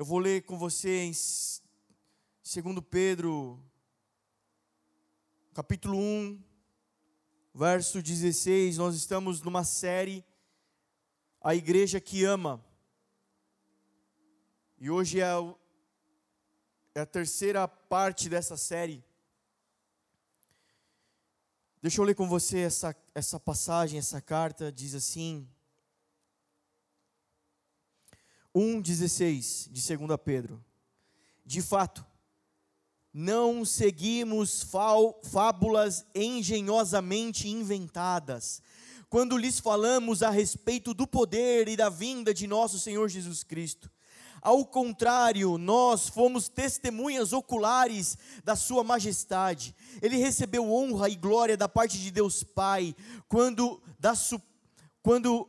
Eu vou ler com você em 2 Pedro, capítulo 1, verso 16. Nós estamos numa série, A Igreja que Ama. E hoje é a, é a terceira parte dessa série. Deixa eu ler com você essa, essa passagem, essa carta, diz assim. 1,16 de 2 Pedro. De fato, não seguimos fábulas engenhosamente inventadas, quando lhes falamos a respeito do poder e da vinda de nosso Senhor Jesus Cristo. Ao contrário, nós fomos testemunhas oculares da Sua majestade. Ele recebeu honra e glória da parte de Deus Pai, quando, da, quando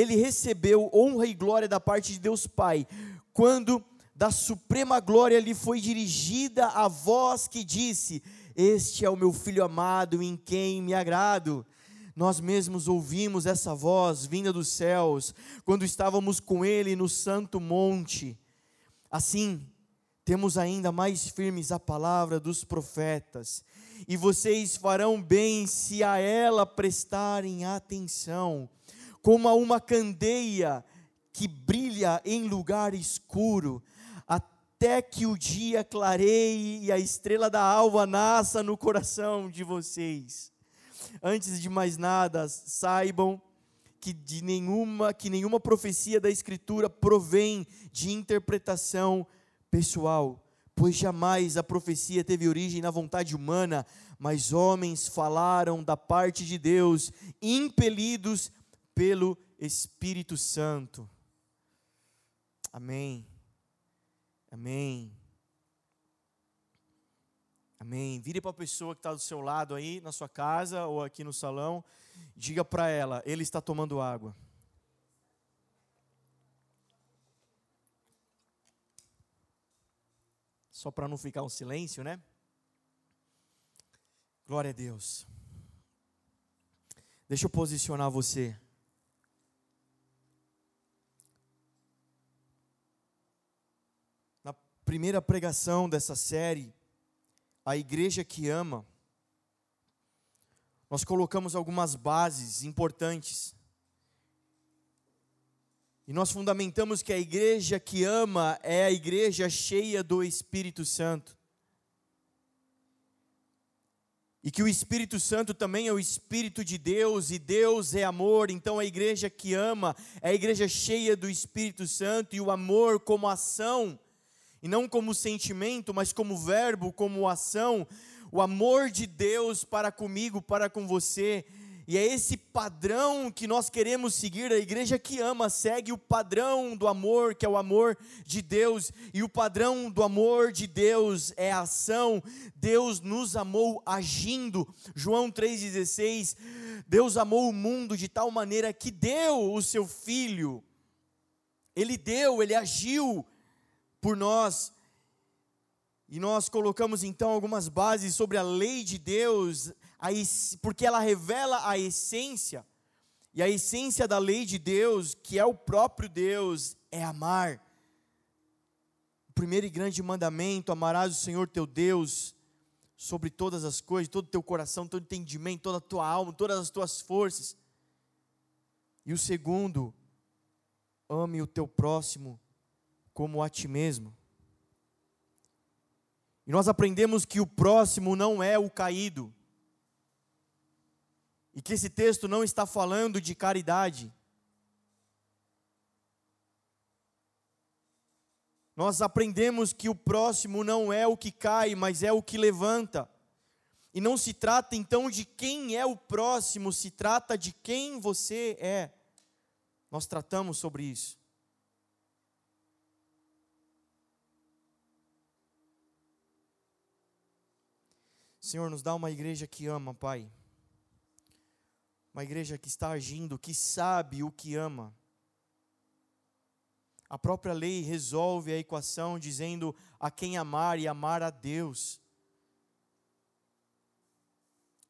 ele recebeu honra e glória da parte de Deus Pai, quando da suprema glória lhe foi dirigida a voz que disse: Este é o meu filho amado em quem me agrado. Nós mesmos ouvimos essa voz vinda dos céus, quando estávamos com ele no santo monte. Assim, temos ainda mais firmes a palavra dos profetas, e vocês farão bem se a ela prestarem atenção como a uma candeia que brilha em lugar escuro, até que o dia clareie e a estrela da alva nasça no coração de vocês. Antes de mais nada, saibam que de nenhuma que nenhuma profecia da escritura provém de interpretação pessoal, pois jamais a profecia teve origem na vontade humana, mas homens falaram da parte de Deus, impelidos pelo Espírito Santo. Amém. Amém. Amém. Vire para a pessoa que está do seu lado aí, na sua casa ou aqui no salão. Diga para ela: Ele está tomando água. Só para não ficar um silêncio, né? Glória a Deus. Deixa eu posicionar você. Primeira pregação dessa série, A Igreja que Ama, nós colocamos algumas bases importantes. E nós fundamentamos que a igreja que ama é a igreja cheia do Espírito Santo. E que o Espírito Santo também é o Espírito de Deus, e Deus é amor, então a igreja que ama é a igreja cheia do Espírito Santo, e o amor como ação e não como sentimento, mas como verbo, como ação, o amor de Deus para comigo, para com você. E é esse padrão que nós queremos seguir. A igreja que ama segue o padrão do amor, que é o amor de Deus. E o padrão do amor de Deus é a ação. Deus nos amou agindo. João 3,16. Deus amou o mundo de tal maneira que deu o seu filho. Ele deu, ele agiu por nós. E nós colocamos então algumas bases sobre a lei de Deus, porque ela revela a essência. E a essência da lei de Deus, que é o próprio Deus, é amar. O primeiro e grande mandamento: amarás o Senhor teu Deus sobre todas as coisas, todo o teu coração, todo o entendimento, toda a tua alma, todas as tuas forças. E o segundo, ame o teu próximo como a ti mesmo. E nós aprendemos que o próximo não é o caído. E que esse texto não está falando de caridade. Nós aprendemos que o próximo não é o que cai, mas é o que levanta. E não se trata então de quem é o próximo, se trata de quem você é. Nós tratamos sobre isso. Senhor, nos dá uma igreja que ama, Pai. Uma igreja que está agindo, que sabe o que ama. A própria lei resolve a equação dizendo a quem amar e amar a Deus.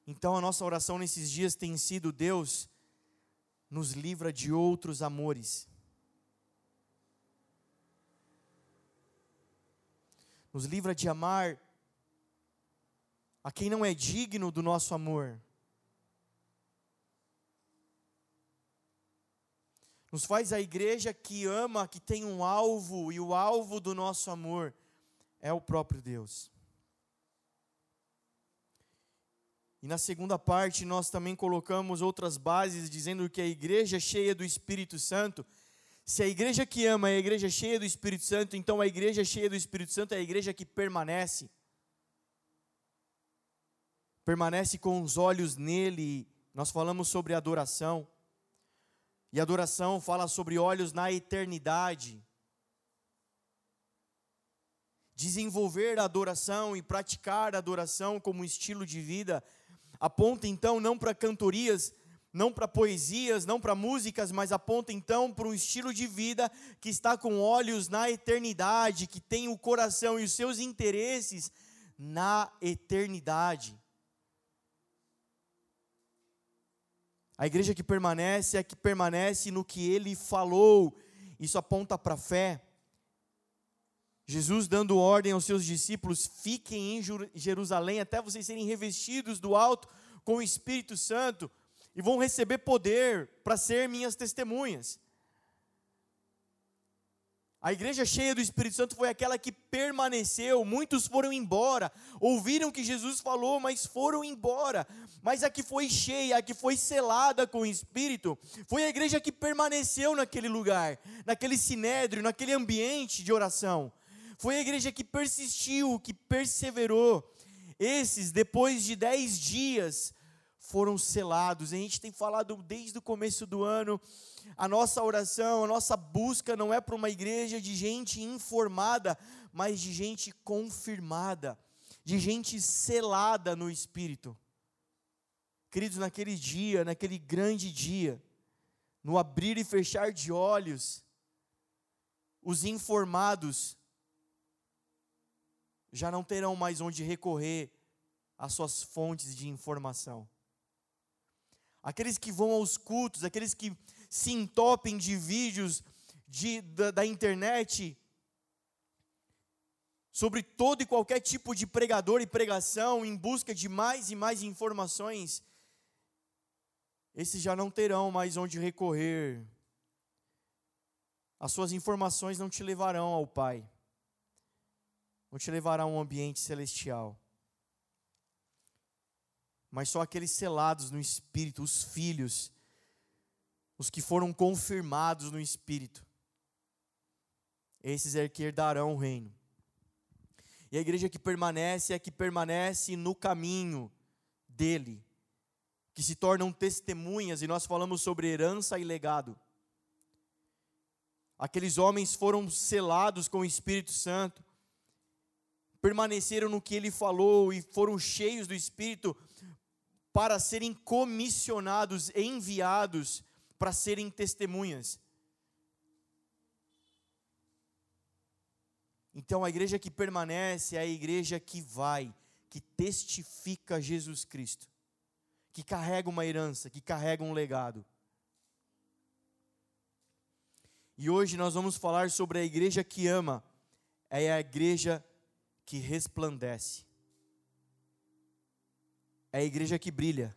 Então a nossa oração nesses dias tem sido: Deus, nos livra de outros amores. nos livra de amar a quem não é digno do nosso amor. Nos faz a igreja que ama, que tem um alvo, e o alvo do nosso amor é o próprio Deus. E na segunda parte, nós também colocamos outras bases, dizendo que a igreja cheia do Espírito Santo, se a igreja que ama é a igreja cheia do Espírito Santo, então a igreja cheia do Espírito Santo é a igreja que permanece. Permanece com os olhos nele. Nós falamos sobre adoração. E adoração fala sobre olhos na eternidade. Desenvolver a adoração e praticar a adoração como estilo de vida aponta então não para cantorias, não para poesias, não para músicas, mas aponta então para um estilo de vida que está com olhos na eternidade, que tem o coração e os seus interesses na eternidade. A igreja que permanece é a que permanece no que ele falou. Isso aponta para a fé. Jesus dando ordem aos seus discípulos: fiquem em Jerusalém até vocês serem revestidos do alto com o Espírito Santo e vão receber poder para ser minhas testemunhas. A igreja cheia do Espírito Santo foi aquela que permaneceu, muitos foram embora, ouviram o que Jesus falou, mas foram embora. Mas a que foi cheia, a que foi selada com o Espírito, foi a igreja que permaneceu naquele lugar, naquele sinédrio, naquele ambiente de oração. Foi a igreja que persistiu, que perseverou. Esses, depois de dez dias, foram selados. A gente tem falado desde o começo do ano a nossa oração, a nossa busca não é para uma igreja de gente informada, mas de gente confirmada, de gente selada no Espírito. Queridos, naquele dia, naquele grande dia, no abrir e fechar de olhos, os informados já não terão mais onde recorrer às suas fontes de informação. Aqueles que vão aos cultos, aqueles que se entopem de vídeos de, da, da internet sobre todo e qualquer tipo de pregador e pregação em busca de mais e mais informações, esses já não terão mais onde recorrer. As suas informações não te levarão ao Pai, não te levarão a um ambiente celestial. Mas só aqueles selados no Espírito, os filhos, os que foram confirmados no Espírito. Esses é que herdarão o reino. E a igreja que permanece é que permanece no caminho dele, que se tornam testemunhas, e nós falamos sobre herança e legado. Aqueles homens foram selados com o Espírito Santo, permaneceram no que ele falou e foram cheios do Espírito para serem comissionados, enviados para serem testemunhas. Então a igreja que permanece é a igreja que vai, que testifica Jesus Cristo, que carrega uma herança, que carrega um legado. E hoje nós vamos falar sobre a igreja que ama, é a igreja que resplandece, é a igreja que brilha,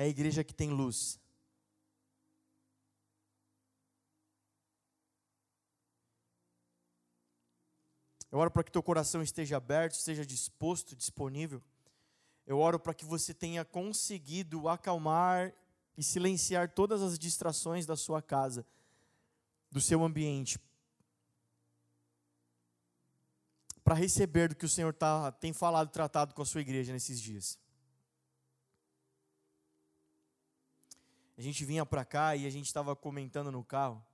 é a igreja que tem luz. Eu oro para que teu coração esteja aberto, esteja disposto, disponível. Eu oro para que você tenha conseguido acalmar e silenciar todas as distrações da sua casa, do seu ambiente, para receber do que o Senhor tá, tem falado, tratado com a sua igreja nesses dias. A gente vinha para cá e a gente estava comentando no carro.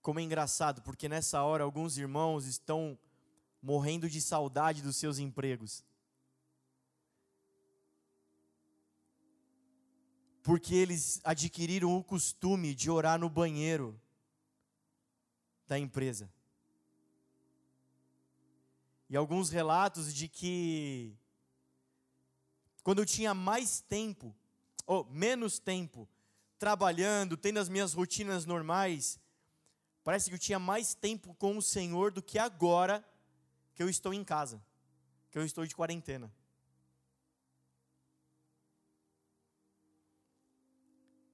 Como é engraçado, porque nessa hora alguns irmãos estão morrendo de saudade dos seus empregos. Porque eles adquiriram o costume de orar no banheiro da empresa. E alguns relatos de que quando eu tinha mais tempo, ou menos tempo trabalhando, tendo as minhas rotinas normais, Parece que eu tinha mais tempo com o Senhor do que agora que eu estou em casa, que eu estou de quarentena.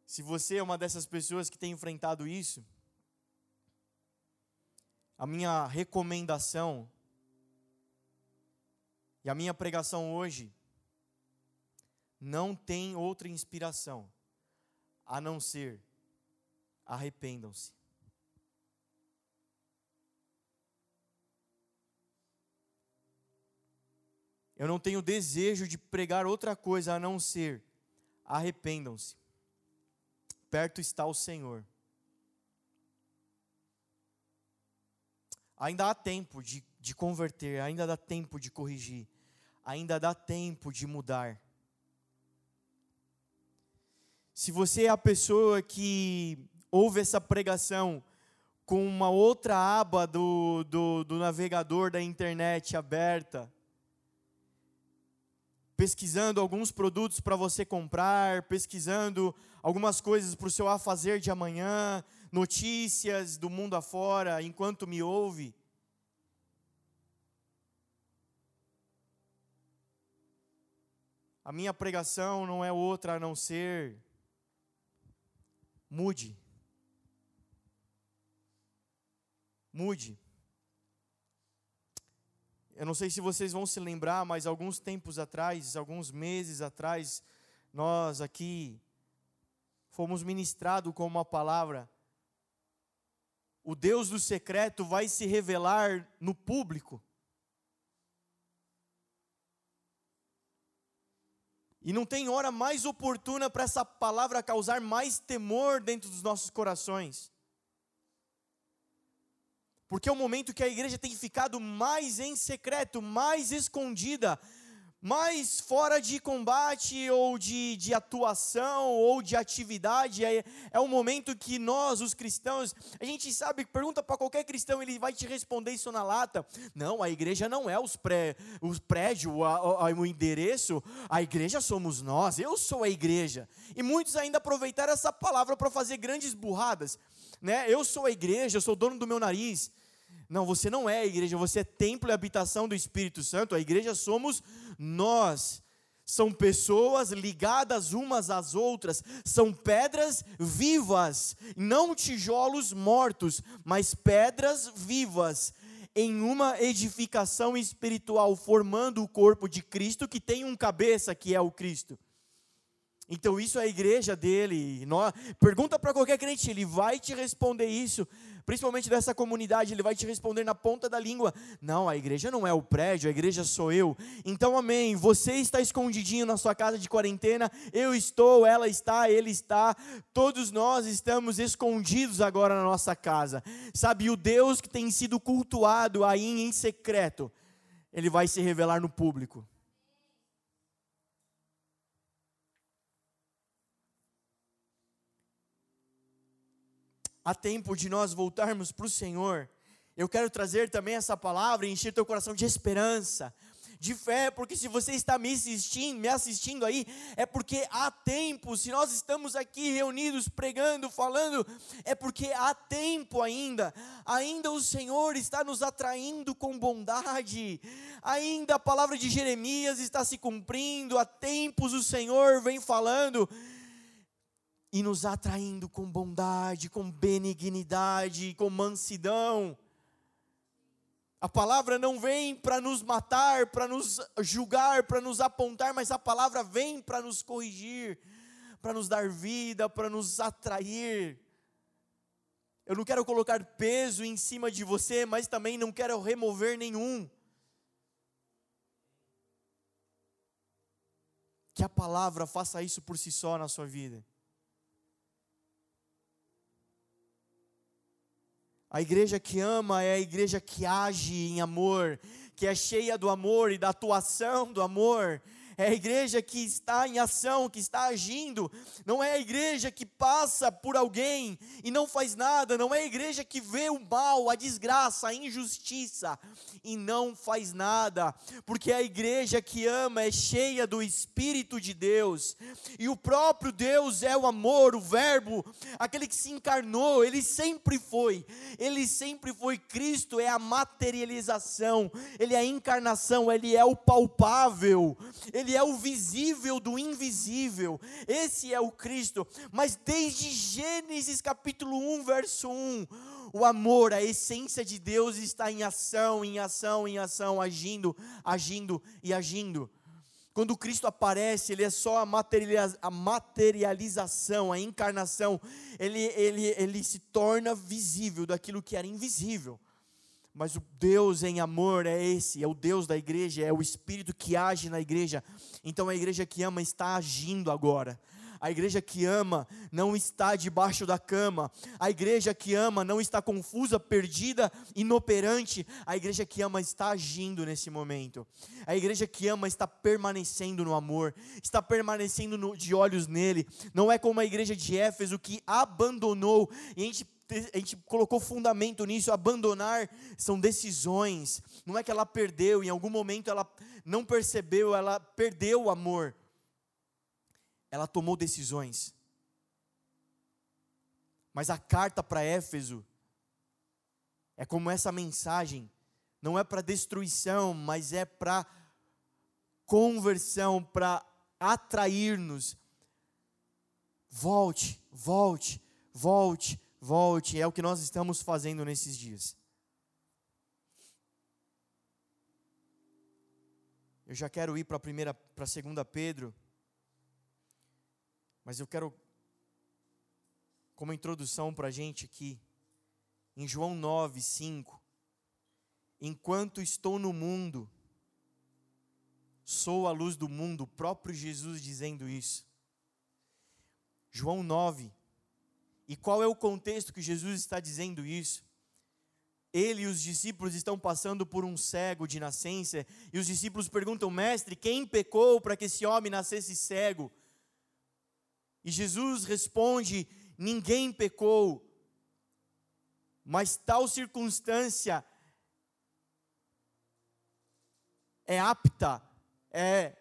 Se você é uma dessas pessoas que tem enfrentado isso, a minha recomendação e a minha pregação hoje não tem outra inspiração a não ser arrependam-se. Eu não tenho desejo de pregar outra coisa a não ser arrependam-se. Perto está o Senhor. Ainda há tempo de, de converter, ainda dá tempo de corrigir, ainda dá tempo de mudar. Se você é a pessoa que ouve essa pregação com uma outra aba do, do, do navegador da internet aberta, pesquisando alguns produtos para você comprar, pesquisando algumas coisas para o seu afazer de amanhã, notícias do mundo afora, enquanto me ouve. A minha pregação não é outra a não ser mude. Mude. Eu não sei se vocês vão se lembrar, mas alguns tempos atrás, alguns meses atrás, nós aqui fomos ministrados com uma palavra. O Deus do secreto vai se revelar no público. E não tem hora mais oportuna para essa palavra causar mais temor dentro dos nossos corações. Porque é o momento que a igreja tem ficado mais em secreto, mais escondida, mais fora de combate ou de, de atuação ou de atividade. É, é o momento que nós, os cristãos, a gente sabe, pergunta para qualquer cristão, ele vai te responder isso na lata. Não, a igreja não é os, pré, os prédios, o endereço, a igreja somos nós, eu sou a igreja. E muitos ainda aproveitaram essa palavra para fazer grandes burradas. Né? Eu sou a igreja, eu sou dono do meu nariz. Não, você não é a igreja, você é templo e habitação do Espírito Santo. A igreja somos nós. São pessoas ligadas umas às outras, são pedras vivas, não tijolos mortos, mas pedras vivas, em uma edificação espiritual, formando o corpo de Cristo que tem um cabeça que é o Cristo. Então isso é a igreja dele. Pergunta para qualquer crente, ele vai te responder isso principalmente dessa comunidade, ele vai te responder na ponta da língua: Não, a igreja não é o prédio, a igreja sou eu. Então, amém. Você está escondidinho na sua casa de quarentena, eu estou, ela está, ele está, todos nós estamos escondidos agora na nossa casa. Sabe, o Deus que tem sido cultuado aí em secreto, ele vai se revelar no público. Há tempo de nós voltarmos para o Senhor. Eu quero trazer também essa palavra e encher teu coração de esperança, de fé, porque se você está me assistindo, me assistindo aí, é porque há tempo, se nós estamos aqui reunidos pregando, falando, é porque há tempo ainda, ainda o Senhor está nos atraindo com bondade, ainda a palavra de Jeremias está se cumprindo, há tempos o Senhor vem falando, e nos atraindo com bondade, com benignidade, com mansidão. A palavra não vem para nos matar, para nos julgar, para nos apontar, mas a palavra vem para nos corrigir, para nos dar vida, para nos atrair. Eu não quero colocar peso em cima de você, mas também não quero remover nenhum. Que a palavra faça isso por si só na sua vida. A igreja que ama é a igreja que age em amor, que é cheia do amor e da atuação do amor. É a igreja que está em ação, que está agindo, não é a igreja que passa por alguém e não faz nada, não é a igreja que vê o mal, a desgraça, a injustiça e não faz nada, porque a igreja que ama é cheia do Espírito de Deus, e o próprio Deus é o amor, o Verbo, aquele que se encarnou, ele sempre foi, ele sempre foi. Cristo, é a materialização, ele é a encarnação, ele é o palpável, ele é o visível do invisível. Esse é o Cristo. Mas desde Gênesis capítulo 1, verso 1, o amor, a essência de Deus está em ação, em ação, em ação, agindo, agindo e agindo. Quando Cristo aparece, Ele é só a, materialização, a encarnação, ele, ele, ele se torna visível daquilo que era invisível. Mas o Deus em amor é esse, é o Deus da igreja, é o Espírito que age na igreja. Então a igreja que ama está agindo agora. A igreja que ama não está debaixo da cama. A igreja que ama não está confusa, perdida, inoperante. A igreja que ama está agindo nesse momento. A igreja que ama está permanecendo no amor, está permanecendo no, de olhos nele. Não é como a igreja de Éfeso que abandonou. E a gente a gente colocou fundamento nisso, abandonar são decisões. Não é que ela perdeu, em algum momento ela não percebeu, ela perdeu o amor. Ela tomou decisões. Mas a carta para Éfeso é como essa mensagem, não é para destruição, mas é para conversão, para atrair-nos. Volte, volte, volte, volte, é o que nós estamos fazendo nesses dias. Eu já quero ir para a primeira, para a segunda Pedro, mas eu quero, como introdução para a gente aqui, em João 9, 5, enquanto estou no mundo, sou a luz do mundo, o próprio Jesus dizendo isso. João 9, e qual é o contexto que Jesus está dizendo isso? Ele e os discípulos estão passando por um cego de nascença, e os discípulos perguntam: Mestre, quem pecou para que esse homem nascesse cego? E Jesus responde: Ninguém pecou, mas tal circunstância é apta, é,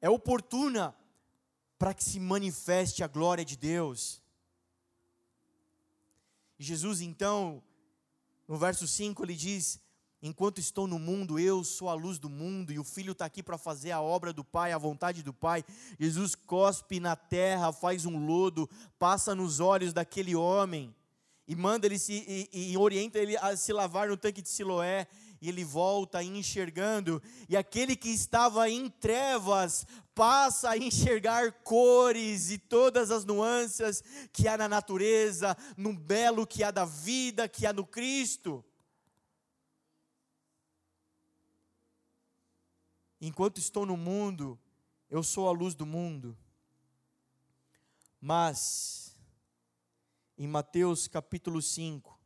é oportuna para que se manifeste a glória de Deus. Jesus, então, no verso 5, ele diz: Enquanto estou no mundo, eu sou a luz do mundo, e o filho está aqui para fazer a obra do Pai, a vontade do Pai. Jesus cospe na terra, faz um lodo, passa nos olhos daquele homem, e manda ele se, e, e orienta ele a se lavar no tanque de Siloé e ele volta enxergando, e aquele que estava em trevas passa a enxergar cores e todas as nuances que há na natureza, no belo que há da vida, que há no Cristo. Enquanto estou no mundo, eu sou a luz do mundo. Mas, em Mateus capítulo 5,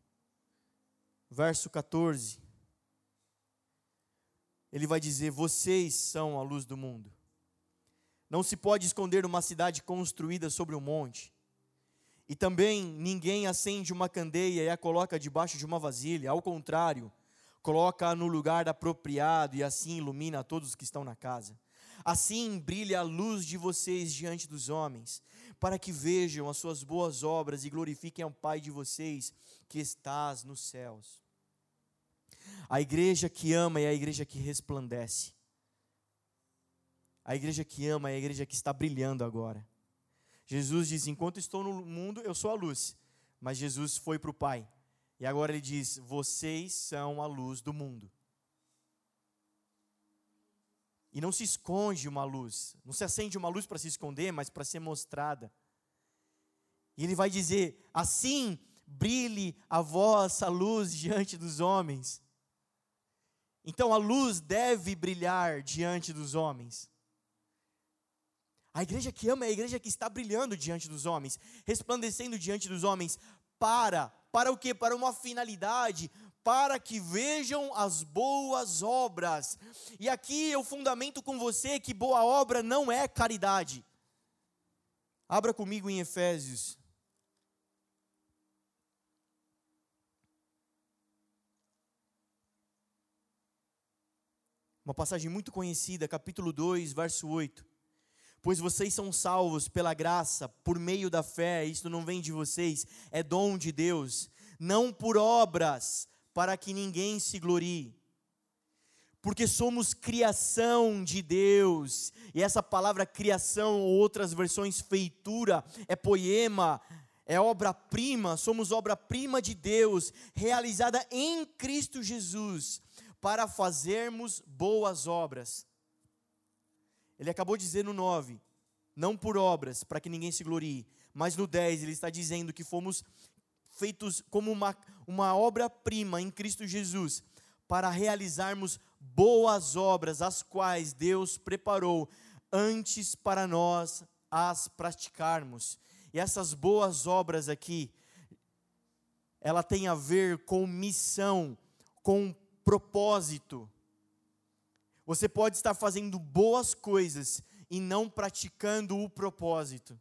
verso 14, ele vai dizer: Vocês são a luz do mundo. Não se pode esconder uma cidade construída sobre um monte. E também ninguém acende uma candeia e a coloca debaixo de uma vasilha. Ao contrário, coloca-a no lugar apropriado e assim ilumina todos os que estão na casa. Assim brilha a luz de vocês diante dos homens, para que vejam as suas boas obras e glorifiquem ao Pai de vocês que estás nos céus. A igreja que ama é a igreja que resplandece. A igreja que ama é a igreja que está brilhando agora. Jesus diz: Enquanto estou no mundo, eu sou a luz. Mas Jesus foi para o Pai. E agora ele diz: Vocês são a luz do mundo. E não se esconde uma luz. Não se acende uma luz para se esconder, mas para ser mostrada. E ele vai dizer: Assim brilhe a vossa luz diante dos homens então a luz deve brilhar diante dos homens. A igreja que ama é a igreja que está brilhando diante dos homens, resplandecendo diante dos homens, para, para o quê? Para uma finalidade, para que vejam as boas obras. E aqui eu fundamento com você que boa obra não é caridade. Abra comigo em Efésios. Uma passagem muito conhecida, capítulo 2, verso 8. Pois vocês são salvos pela graça, por meio da fé, isto não vem de vocês, é dom de Deus, não por obras, para que ninguém se glorie. Porque somos criação de Deus, e essa palavra criação, ou outras versões feitura, é poema, é obra-prima, somos obra-prima de Deus, realizada em Cristo Jesus, para fazermos boas obras. Ele acabou de dizer no 9, não por obras, para que ninguém se glorie, mas no 10 ele está dizendo que fomos feitos como uma, uma obra-prima em Cristo Jesus, para realizarmos boas obras, as quais Deus preparou antes para nós as praticarmos. E essas boas obras aqui, ela tem a ver com missão, com propósito. Você pode estar fazendo boas coisas e não praticando o propósito.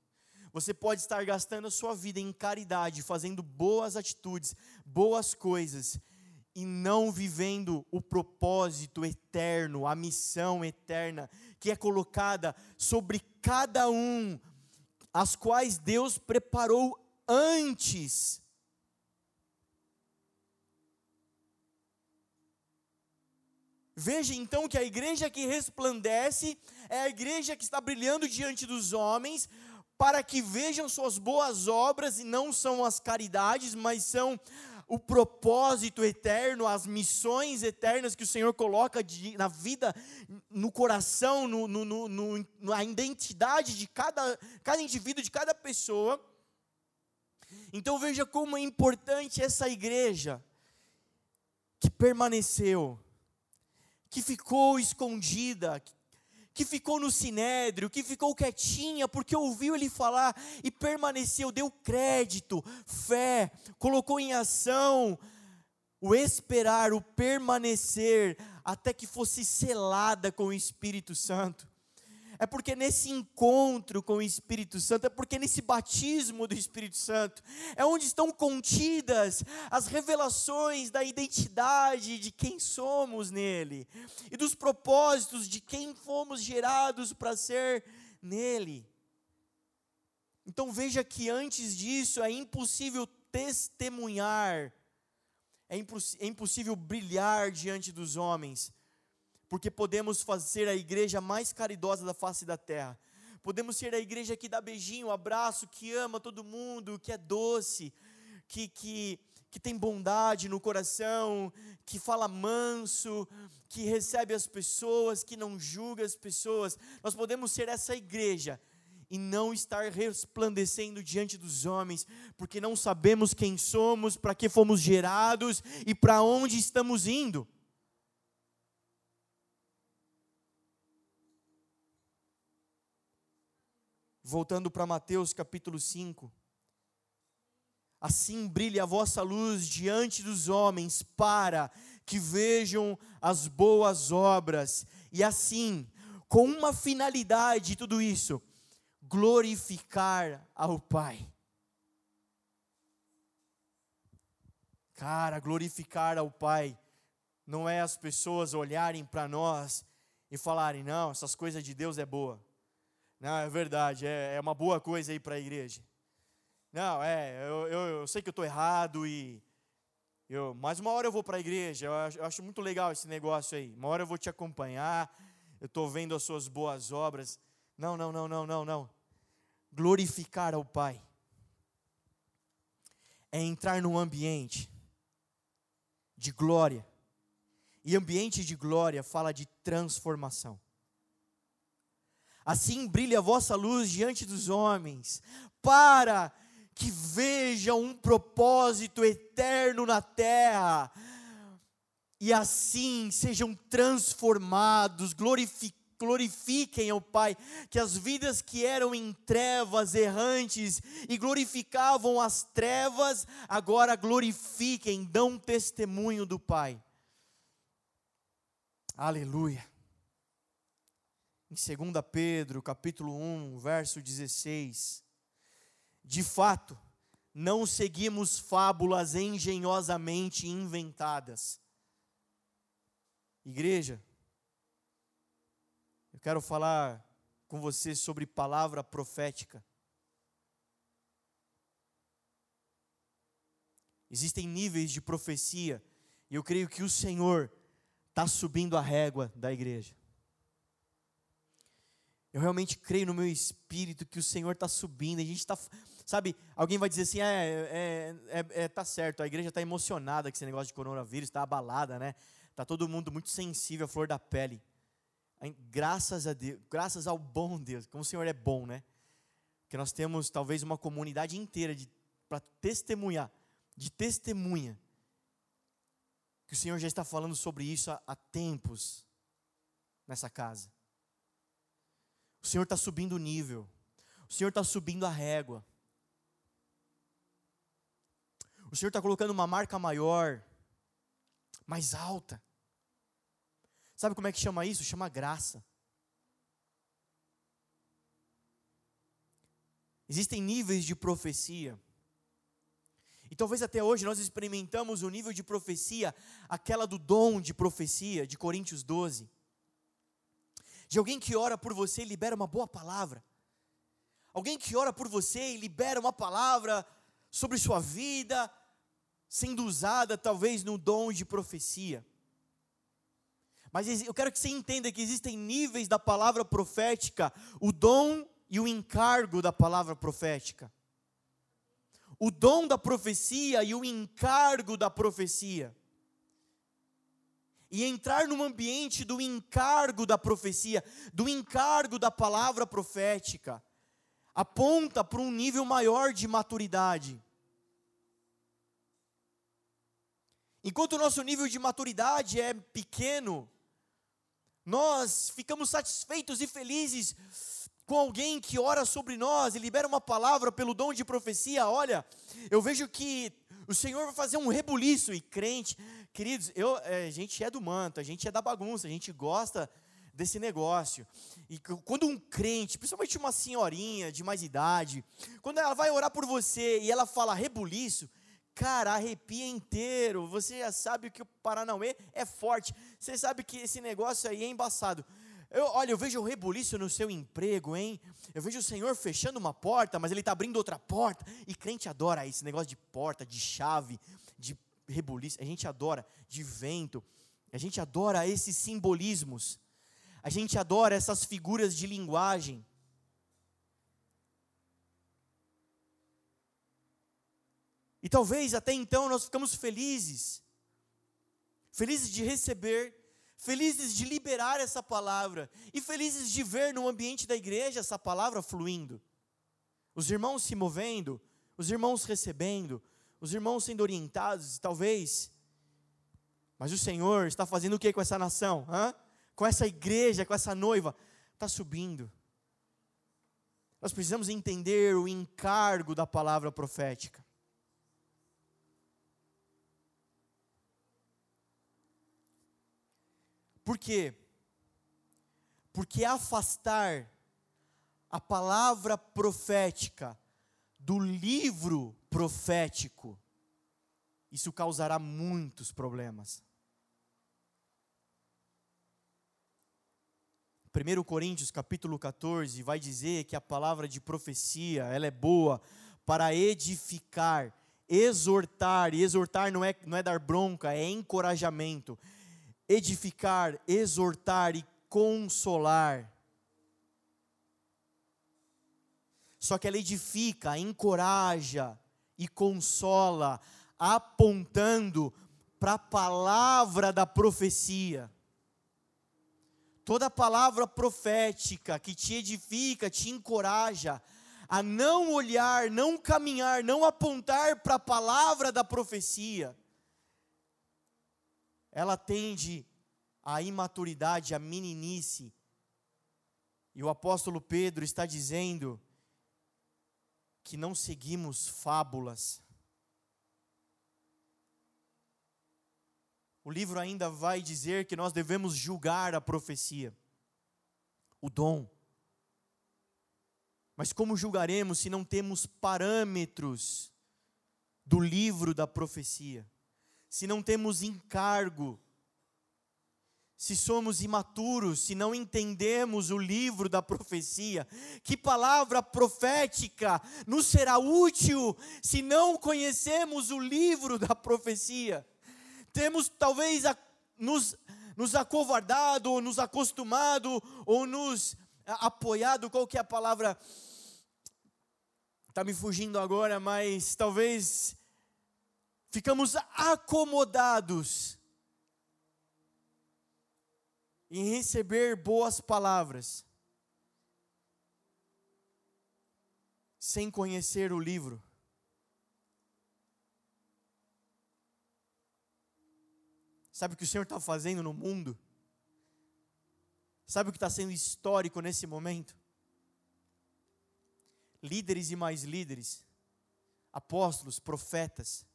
Você pode estar gastando a sua vida em caridade, fazendo boas atitudes, boas coisas, e não vivendo o propósito eterno, a missão eterna que é colocada sobre cada um, as quais Deus preparou antes. Veja então que a igreja que resplandece é a igreja que está brilhando diante dos homens, para que vejam suas boas obras, e não são as caridades, mas são o propósito eterno, as missões eternas que o Senhor coloca de, na vida, no coração, no, no, no, na identidade de cada, cada indivíduo, de cada pessoa. Então veja como é importante essa igreja que permaneceu, que ficou escondida, que ficou no sinédrio, que ficou quietinha, porque ouviu ele falar e permaneceu, deu crédito, fé, colocou em ação o esperar, o permanecer, até que fosse selada com o Espírito Santo é porque nesse encontro com o Espírito Santo, é porque nesse batismo do Espírito Santo, é onde estão contidas as revelações da identidade de quem somos nele e dos propósitos de quem fomos gerados para ser nele. Então veja que antes disso é impossível testemunhar, é, imposs é impossível brilhar diante dos homens porque podemos fazer a igreja mais caridosa da face da terra. Podemos ser a igreja que dá beijinho, abraço, que ama todo mundo, que é doce, que, que, que tem bondade no coração, que fala manso, que recebe as pessoas, que não julga as pessoas. Nós podemos ser essa igreja e não estar resplandecendo diante dos homens, porque não sabemos quem somos, para que fomos gerados e para onde estamos indo. Voltando para Mateus capítulo 5. Assim brilhe a vossa luz diante dos homens, para que vejam as boas obras, e assim, com uma finalidade, tudo isso, glorificar ao Pai. Cara, glorificar ao Pai não é as pessoas olharem para nós e falarem, não, essas coisas de Deus é boa. Não, é verdade, é, é uma boa coisa ir para a igreja. Não, é, eu, eu, eu sei que eu estou errado e. Eu, mas uma hora eu vou para a igreja, eu acho, eu acho, muito legal esse negócio aí. Uma hora eu vou te acompanhar, eu estou vendo as suas boas obras. Não, não, não, não, não, não. Glorificar ao Pai é entrar num ambiente de glória. E ambiente de glória fala de transformação. Assim brilha a vossa luz diante dos homens, para que vejam um propósito eterno na terra, e assim sejam transformados, glorificados glorifiquem ao Pai, que as vidas que eram em trevas, errantes e glorificavam as trevas, agora glorifiquem, dão testemunho do Pai. Aleluia. Em 2 Pedro, capítulo 1, verso 16, de fato, não seguimos fábulas engenhosamente inventadas. Igreja, eu quero falar com você sobre palavra profética. Existem níveis de profecia, e eu creio que o Senhor está subindo a régua da igreja. Eu realmente creio no meu espírito que o Senhor está subindo. A gente está, sabe? Alguém vai dizer assim, é, é, é, é tá certo. A igreja está emocionada com esse negócio de coronavírus, está abalada, né? Tá todo mundo muito sensível à flor da pele. Graças a Deus, graças ao bom Deus, como o Senhor é bom, né? Que nós temos talvez uma comunidade inteira para testemunhar, de testemunha, que o Senhor já está falando sobre isso há, há tempos nessa casa. O Senhor está subindo o nível. O Senhor está subindo a régua. O Senhor está colocando uma marca maior, mais alta. Sabe como é que chama isso? Chama graça. Existem níveis de profecia. E talvez até hoje nós experimentamos o nível de profecia, aquela do dom de profecia, de Coríntios 12 de alguém que ora por você e libera uma boa palavra. Alguém que ora por você e libera uma palavra sobre sua vida, sendo usada talvez no dom de profecia. Mas eu quero que você entenda que existem níveis da palavra profética, o dom e o encargo da palavra profética. O dom da profecia e o encargo da profecia e entrar num ambiente do encargo da profecia, do encargo da palavra profética, aponta para um nível maior de maturidade. Enquanto o nosso nível de maturidade é pequeno, nós ficamos satisfeitos e felizes com alguém que ora sobre nós e libera uma palavra pelo dom de profecia. Olha, eu vejo que o Senhor vai fazer um rebuliço e crente, queridos, eu, é, a gente é do manto, a gente é da bagunça, a gente gosta desse negócio. E quando um crente, principalmente uma senhorinha de mais idade, quando ela vai orar por você e ela fala rebuliço, cara, arrepia inteiro. Você já sabe que o Paranauê é forte. Você sabe que esse negócio aí é embaçado. Eu, olha, eu vejo o rebuliço no seu emprego, hein? Eu vejo o Senhor fechando uma porta, mas Ele está abrindo outra porta. E crente adora esse negócio de porta, de chave, de rebuliço. A gente adora de vento. A gente adora esses simbolismos. A gente adora essas figuras de linguagem. E talvez até então nós ficamos felizes, felizes de receber felizes de liberar essa palavra e felizes de ver no ambiente da igreja essa palavra fluindo. Os irmãos se movendo, os irmãos recebendo, os irmãos sendo orientados, talvez. Mas o Senhor está fazendo o que com essa nação? Hã? Com essa igreja, com essa noiva? Está subindo. Nós precisamos entender o encargo da palavra profética. Por quê? Porque afastar a palavra profética do livro profético, isso causará muitos problemas. 1 Coríntios capítulo 14 vai dizer que a palavra de profecia, ela é boa para edificar, exortar, e exortar não é, não é dar bronca, é encorajamento edificar, exortar e consolar. Só que ela edifica, encoraja e consola, apontando para a palavra da profecia. Toda palavra profética que te edifica, te encoraja a não olhar, não caminhar, não apontar para a palavra da profecia, ela tende à imaturidade, à meninice E o apóstolo Pedro está dizendo que não seguimos fábulas. O livro ainda vai dizer que nós devemos julgar a profecia, o dom. Mas como julgaremos se não temos parâmetros do livro da profecia? Se não temos encargo se somos imaturos, se não entendemos o livro da profecia, que palavra profética nos será útil se não conhecemos o livro da profecia? Temos talvez a, nos, nos acovardado, ou nos acostumado, ou nos apoiado, qual que é a palavra? Está me fugindo agora, mas talvez ficamos acomodados em receber boas palavras, sem conhecer o livro. Sabe o que o Senhor está fazendo no mundo? Sabe o que está sendo histórico nesse momento? Líderes e mais líderes, apóstolos, profetas,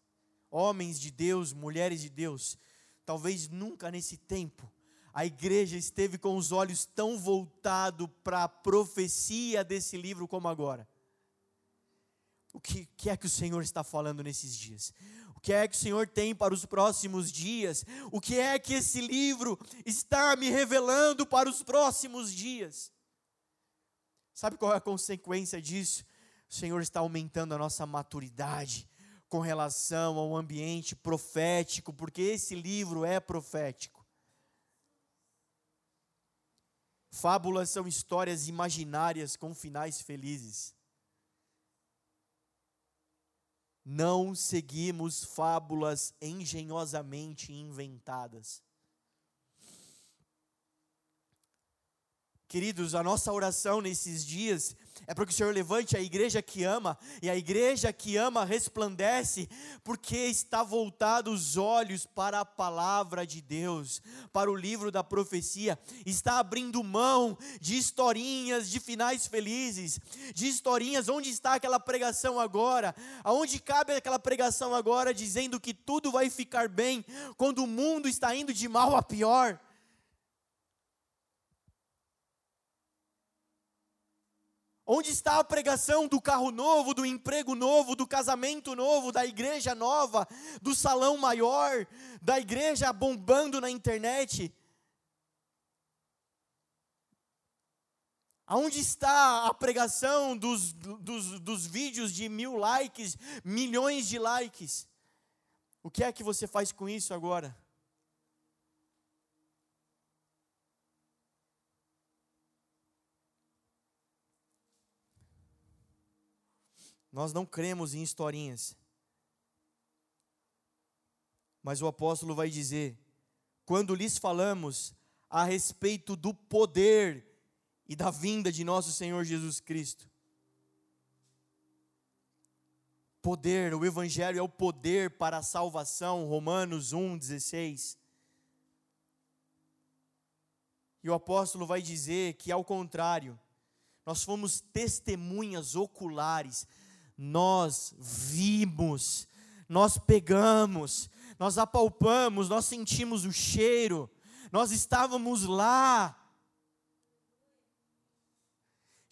homens de Deus, mulheres de Deus, talvez nunca nesse tempo a igreja esteve com os olhos tão voltados para a profecia desse livro como agora. O que, que, é que o Senhor está falando nesses dias? O que é que o Senhor tem para os próximos dias? O que é que esse livro está me revelando para os próximos dias? Sabe qual é a consequência disso? O Senhor está aumentando a nossa maturidade com relação ao ambiente profético, porque esse livro é profético. Fábulas são histórias imaginárias com finais felizes. Não seguimos fábulas engenhosamente inventadas. Queridos, a nossa oração nesses dias é para que o Senhor levante a igreja que ama, e a igreja que ama resplandece, porque está voltado os olhos para a palavra de Deus, para o livro da profecia, está abrindo mão de historinhas de finais felizes, de historinhas, onde está aquela pregação agora, aonde cabe aquela pregação agora dizendo que tudo vai ficar bem, quando o mundo está indo de mal a pior. Onde está a pregação do carro novo, do emprego novo, do casamento novo, da igreja nova, do salão maior, da igreja bombando na internet? Aonde está a pregação dos, dos, dos vídeos de mil likes, milhões de likes? O que é que você faz com isso agora? Nós não cremos em historinhas. Mas o apóstolo vai dizer: quando lhes falamos a respeito do poder e da vinda de nosso Senhor Jesus Cristo. Poder, o Evangelho é o poder para a salvação, Romanos 1,16. E o apóstolo vai dizer que, ao contrário, nós fomos testemunhas oculares nós vimos, nós pegamos, nós apalpamos, nós sentimos o cheiro, nós estávamos lá.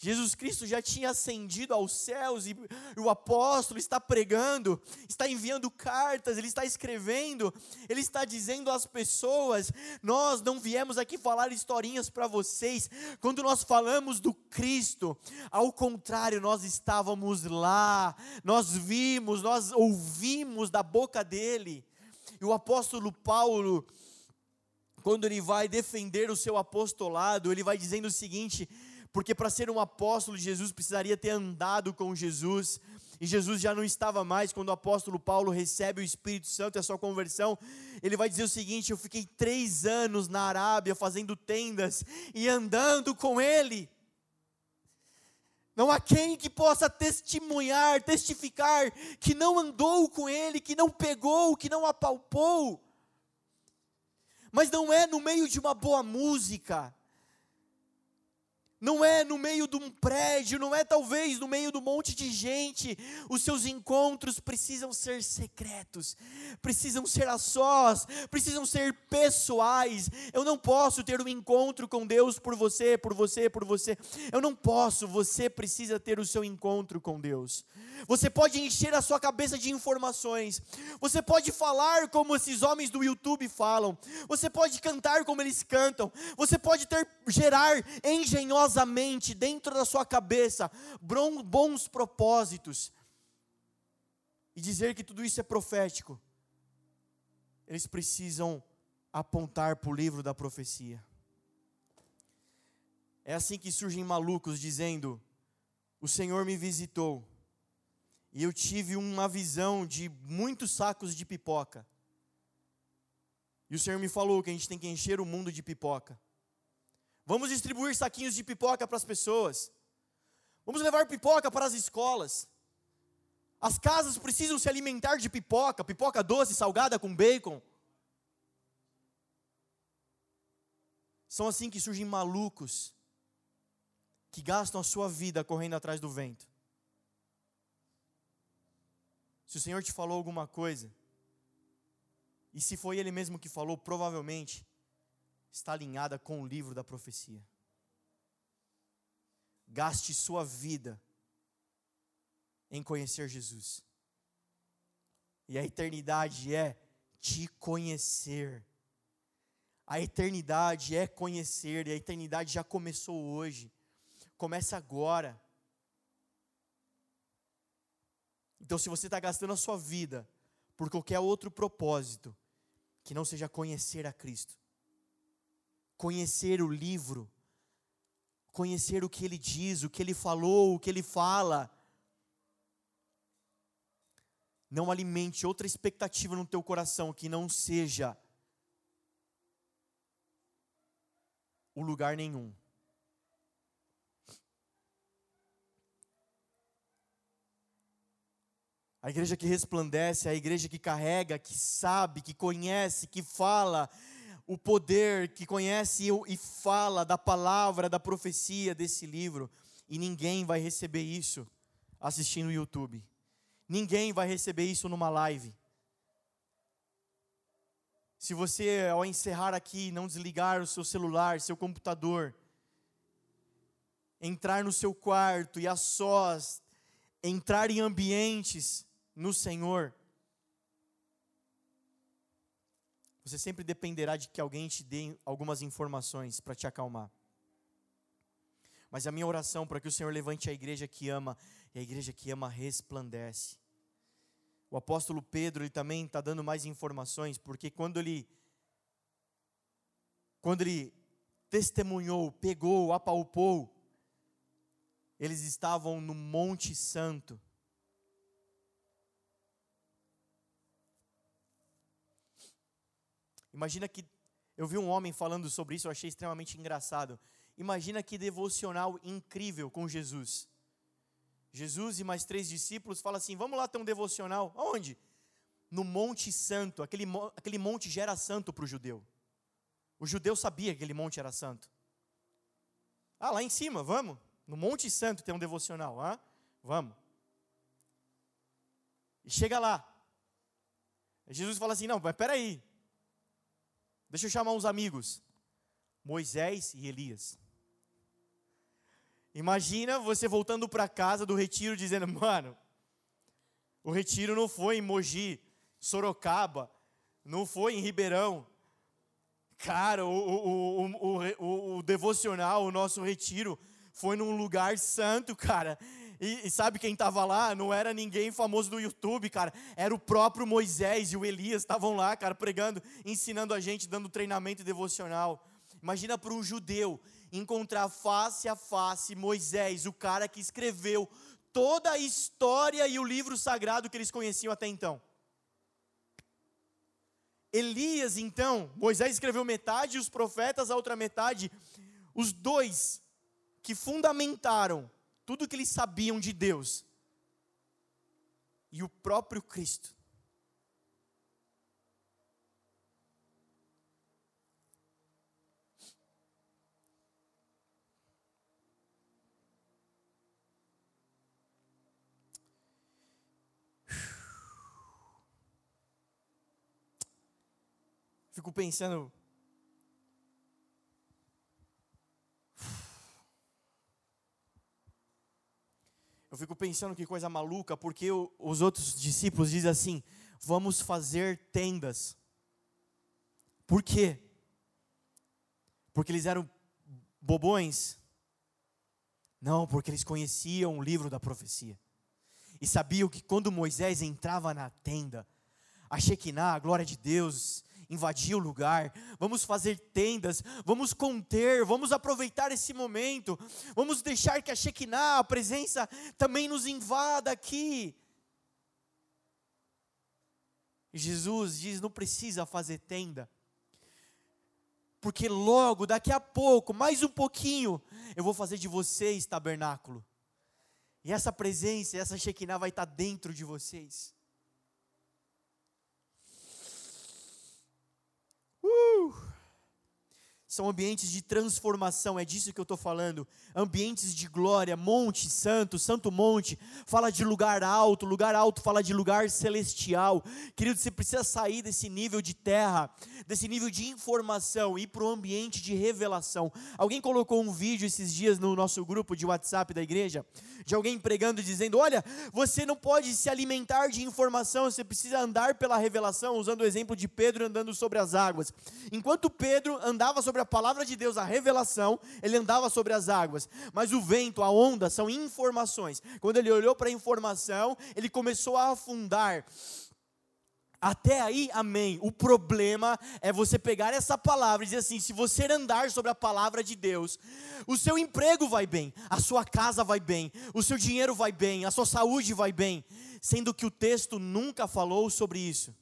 Jesus Cristo já tinha ascendido aos céus e o apóstolo está pregando, está enviando cartas, ele está escrevendo, ele está dizendo às pessoas: Nós não viemos aqui falar historinhas para vocês. Quando nós falamos do Cristo, ao contrário, nós estávamos lá, nós vimos, nós ouvimos da boca dele. E o apóstolo Paulo, quando ele vai defender o seu apostolado, ele vai dizendo o seguinte porque para ser um apóstolo de Jesus precisaria ter andado com Jesus, e Jesus já não estava mais quando o apóstolo Paulo recebe o Espírito Santo e a sua conversão. Ele vai dizer o seguinte: Eu fiquei três anos na Arábia fazendo tendas e andando com ele. Não há quem que possa testemunhar, testificar que não andou com ele, que não pegou, que não apalpou. Mas não é no meio de uma boa música, não é no meio de um prédio, não é talvez no meio de um monte de gente. Os seus encontros precisam ser secretos, precisam ser a sós, precisam ser pessoais. Eu não posso ter um encontro com Deus por você, por você, por você. Eu não posso, você precisa ter o seu encontro com Deus. Você pode encher a sua cabeça de informações. Você pode falar como esses homens do YouTube falam. Você pode cantar como eles cantam. Você pode ter gerar engenhosa cuidadosamente dentro da sua cabeça bons propósitos e dizer que tudo isso é profético, eles precisam apontar para o livro da profecia. É assim que surgem malucos dizendo: O Senhor me visitou e eu tive uma visão de muitos sacos de pipoca. E o Senhor me falou que a gente tem que encher o mundo de pipoca. Vamos distribuir saquinhos de pipoca para as pessoas. Vamos levar pipoca para as escolas. As casas precisam se alimentar de pipoca, pipoca doce, salgada com bacon. São assim que surgem malucos que gastam a sua vida correndo atrás do vento. Se o Senhor te falou alguma coisa, e se foi Ele mesmo que falou, provavelmente está alinhada com o livro da profecia. Gaste sua vida em conhecer Jesus. E a eternidade é te conhecer. A eternidade é conhecer, e a eternidade já começou hoje. Começa agora. Então, se você está gastando a sua vida por qualquer outro propósito, que não seja conhecer a Cristo, conhecer o livro, conhecer o que ele diz, o que ele falou, o que ele fala. Não alimente outra expectativa no teu coração que não seja o lugar nenhum. A igreja que resplandece, a igreja que carrega, que sabe, que conhece, que fala, o poder, que conhece e fala da palavra, da profecia desse livro, e ninguém vai receber isso assistindo o YouTube. Ninguém vai receber isso numa live. Se você, ao encerrar aqui, não desligar o seu celular, seu computador, entrar no seu quarto e a sós, entrar em ambientes no Senhor, Você sempre dependerá de que alguém te dê algumas informações para te acalmar. Mas a minha oração para que o Senhor levante a igreja que ama, e a igreja que ama resplandece. O apóstolo Pedro ele também está dando mais informações, porque quando ele quando ele testemunhou, pegou, apalpou, eles estavam no Monte Santo. Imagina que eu vi um homem falando sobre isso, eu achei extremamente engraçado. Imagina que devocional incrível com Jesus. Jesus e mais três discípulos falam assim: vamos lá ter um devocional. Aonde? No Monte Santo. Aquele, aquele monte já era santo para o judeu. O judeu sabia que aquele monte era santo. Ah, lá em cima, vamos. No Monte Santo tem um devocional. Ah? Vamos. E chega lá. Jesus fala assim: não, mas peraí. Deixa eu chamar uns amigos. Moisés e Elias. Imagina você voltando para casa do retiro dizendo: Mano, o retiro não foi em Mogi, Sorocaba, não foi em Ribeirão. Cara, o, o, o, o, devocional, o nosso retiro, foi num lugar santo, cara. E, e sabe quem estava lá? Não era ninguém famoso do YouTube, cara. Era o próprio Moisés e o Elias estavam lá, cara, pregando, ensinando a gente, dando treinamento devocional. Imagina para um judeu encontrar face a face Moisés, o cara que escreveu toda a história e o livro sagrado que eles conheciam até então. Elias, então, Moisés escreveu metade e os profetas a outra metade. Os dois que fundamentaram tudo que eles sabiam de Deus e o próprio Cristo. Fico pensando Eu fico pensando que coisa maluca, porque os outros discípulos dizem assim: vamos fazer tendas. Por quê? Porque eles eram bobões? Não, porque eles conheciam o livro da profecia. E sabiam que quando Moisés entrava na tenda, a Shekinah, a glória de Deus, invadia o lugar. Vamos fazer tendas, vamos conter, vamos aproveitar esse momento. Vamos deixar que a Shekinah, a presença, também nos invada aqui. Jesus diz: não precisa fazer tenda porque logo, daqui a pouco, mais um pouquinho, eu vou fazer de vocês tabernáculo. E essa presença, essa Shekinah vai estar dentro de vocês. São ambientes de transformação, é disso que eu estou falando. Ambientes de glória, monte santo, santo monte, fala de lugar alto, lugar alto fala de lugar celestial. Querido, você precisa sair desse nível de terra, desse nível de informação, e ir para o ambiente de revelação. Alguém colocou um vídeo esses dias no nosso grupo de WhatsApp da igreja, de alguém pregando dizendo: Olha, você não pode se alimentar de informação, você precisa andar pela revelação, usando o exemplo de Pedro andando sobre as águas. Enquanto Pedro andava sobre a palavra de Deus, a revelação, ele andava sobre as águas. Mas o vento, a onda, são informações. Quando ele olhou para a informação, ele começou a afundar. Até aí, amém. O problema é você pegar essa palavra e dizer assim: se você andar sobre a palavra de Deus, o seu emprego vai bem, a sua casa vai bem, o seu dinheiro vai bem, a sua saúde vai bem, sendo que o texto nunca falou sobre isso.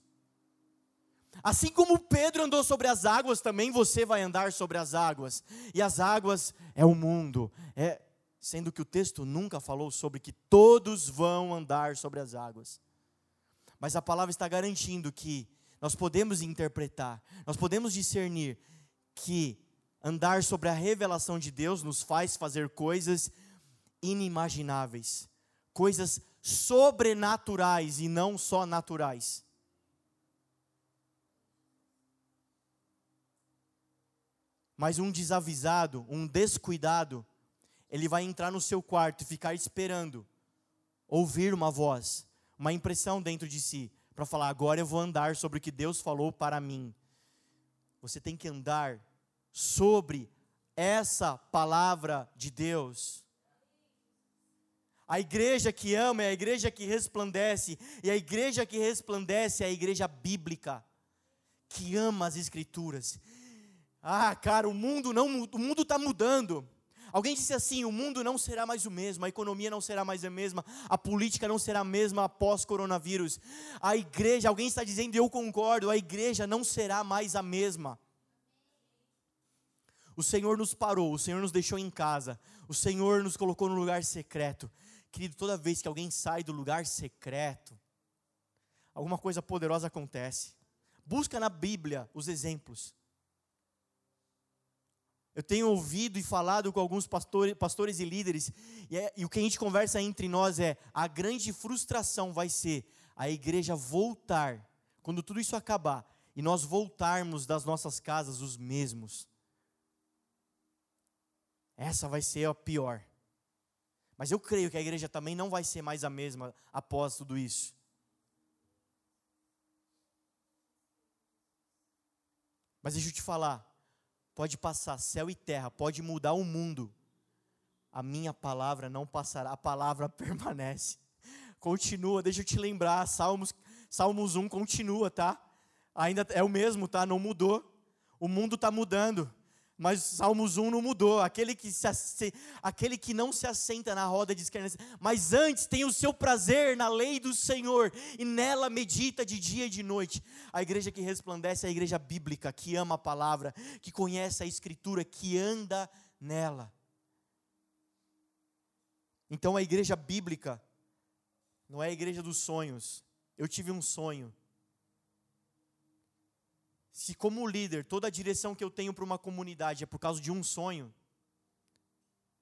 Assim como Pedro andou sobre as águas, também você vai andar sobre as águas. E as águas é o mundo. É, sendo que o texto nunca falou sobre que todos vão andar sobre as águas. Mas a palavra está garantindo que nós podemos interpretar, nós podemos discernir que andar sobre a revelação de Deus nos faz fazer coisas inimagináveis, coisas sobrenaturais e não só naturais. Mas um desavisado, um descuidado, ele vai entrar no seu quarto e ficar esperando ouvir uma voz, uma impressão dentro de si, para falar: agora eu vou andar sobre o que Deus falou para mim. Você tem que andar sobre essa palavra de Deus. A igreja que ama é a igreja que resplandece, e a igreja que resplandece é a igreja bíblica, que ama as Escrituras, ah, cara, o mundo não o mundo está mudando. Alguém disse assim: o mundo não será mais o mesmo, a economia não será mais a mesma, a política não será a mesma após coronavírus. A igreja, alguém está dizendo, eu concordo, a igreja não será mais a mesma. O Senhor nos parou, o Senhor nos deixou em casa, o Senhor nos colocou no lugar secreto. Querido, toda vez que alguém sai do lugar secreto, alguma coisa poderosa acontece. Busca na Bíblia os exemplos. Eu tenho ouvido e falado com alguns pastores, pastores e líderes, e, é, e o que a gente conversa entre nós é: a grande frustração vai ser a igreja voltar, quando tudo isso acabar, e nós voltarmos das nossas casas os mesmos. Essa vai ser a pior. Mas eu creio que a igreja também não vai ser mais a mesma após tudo isso. Mas deixa eu te falar, pode passar céu e terra, pode mudar o mundo, a minha palavra não passará, a palavra permanece. Continua, deixa eu te lembrar, Salmos, Salmos 1 continua, tá? Ainda é o mesmo, tá? Não mudou. O mundo está mudando. Mas Salmos 1 não mudou. Aquele que, se, aquele que não se assenta na roda de esquerda, mas antes tem o seu prazer na lei do Senhor e nela medita de dia e de noite. A igreja que resplandece é a igreja bíblica, que ama a palavra, que conhece a Escritura, que anda nela. Então a igreja bíblica não é a igreja dos sonhos. Eu tive um sonho se como líder, toda a direção que eu tenho para uma comunidade é por causa de um sonho,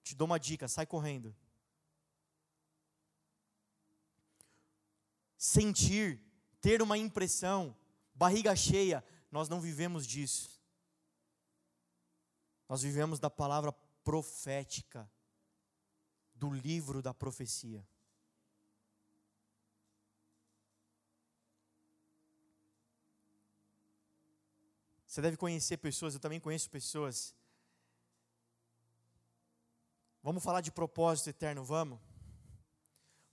te dou uma dica, sai correndo. Sentir, ter uma impressão, barriga cheia, nós não vivemos disso. Nós vivemos da palavra profética, do livro da profecia. Você deve conhecer pessoas, eu também conheço pessoas. Vamos falar de propósito eterno, vamos?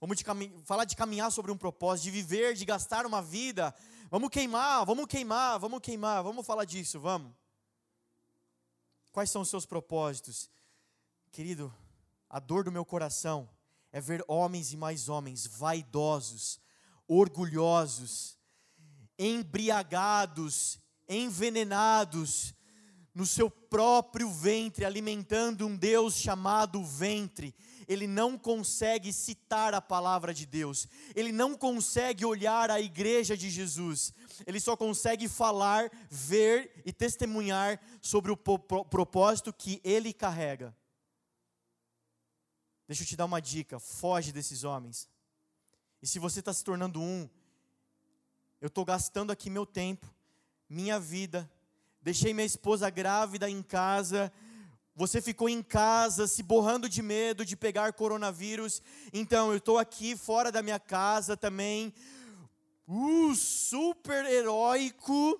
Vamos de falar de caminhar sobre um propósito, de viver, de gastar uma vida. Vamos queimar, vamos queimar, vamos queimar, vamos falar disso, vamos. Quais são os seus propósitos? Querido, a dor do meu coração é ver homens e mais homens vaidosos, orgulhosos, embriagados, envenenados no seu próprio ventre, alimentando um Deus chamado ventre, ele não consegue citar a palavra de Deus, ele não consegue olhar a igreja de Jesus, ele só consegue falar, ver e testemunhar sobre o propósito que ele carrega. Deixa eu te dar uma dica: foge desses homens. E se você está se tornando um, eu estou gastando aqui meu tempo, minha vida, deixei minha esposa grávida em casa, você ficou em casa se borrando de medo de pegar coronavírus. Então, eu estou aqui fora da minha casa também, uh, super heróico,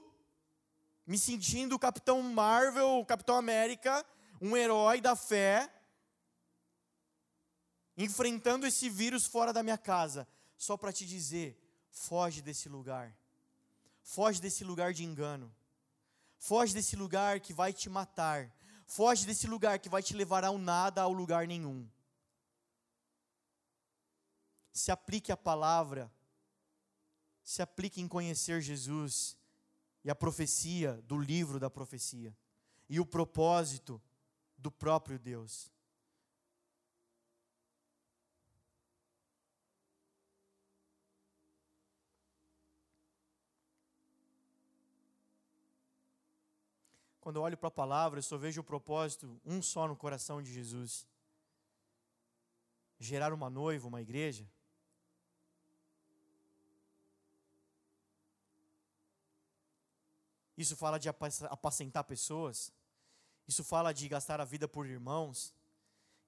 me sentindo o Capitão Marvel, o Capitão América, um herói da fé, enfrentando esse vírus fora da minha casa, só para te dizer: foge desse lugar, foge desse lugar de engano, foge desse lugar que vai te matar Foge desse lugar que vai te levar ao nada, ao lugar nenhum. Se aplique a palavra, se aplique em conhecer Jesus e a profecia do livro da profecia e o propósito do próprio Deus. Quando eu olho para a palavra, eu só vejo o propósito, um só no coração de Jesus: gerar uma noiva, uma igreja. Isso fala de apacentar pessoas. Isso fala de gastar a vida por irmãos.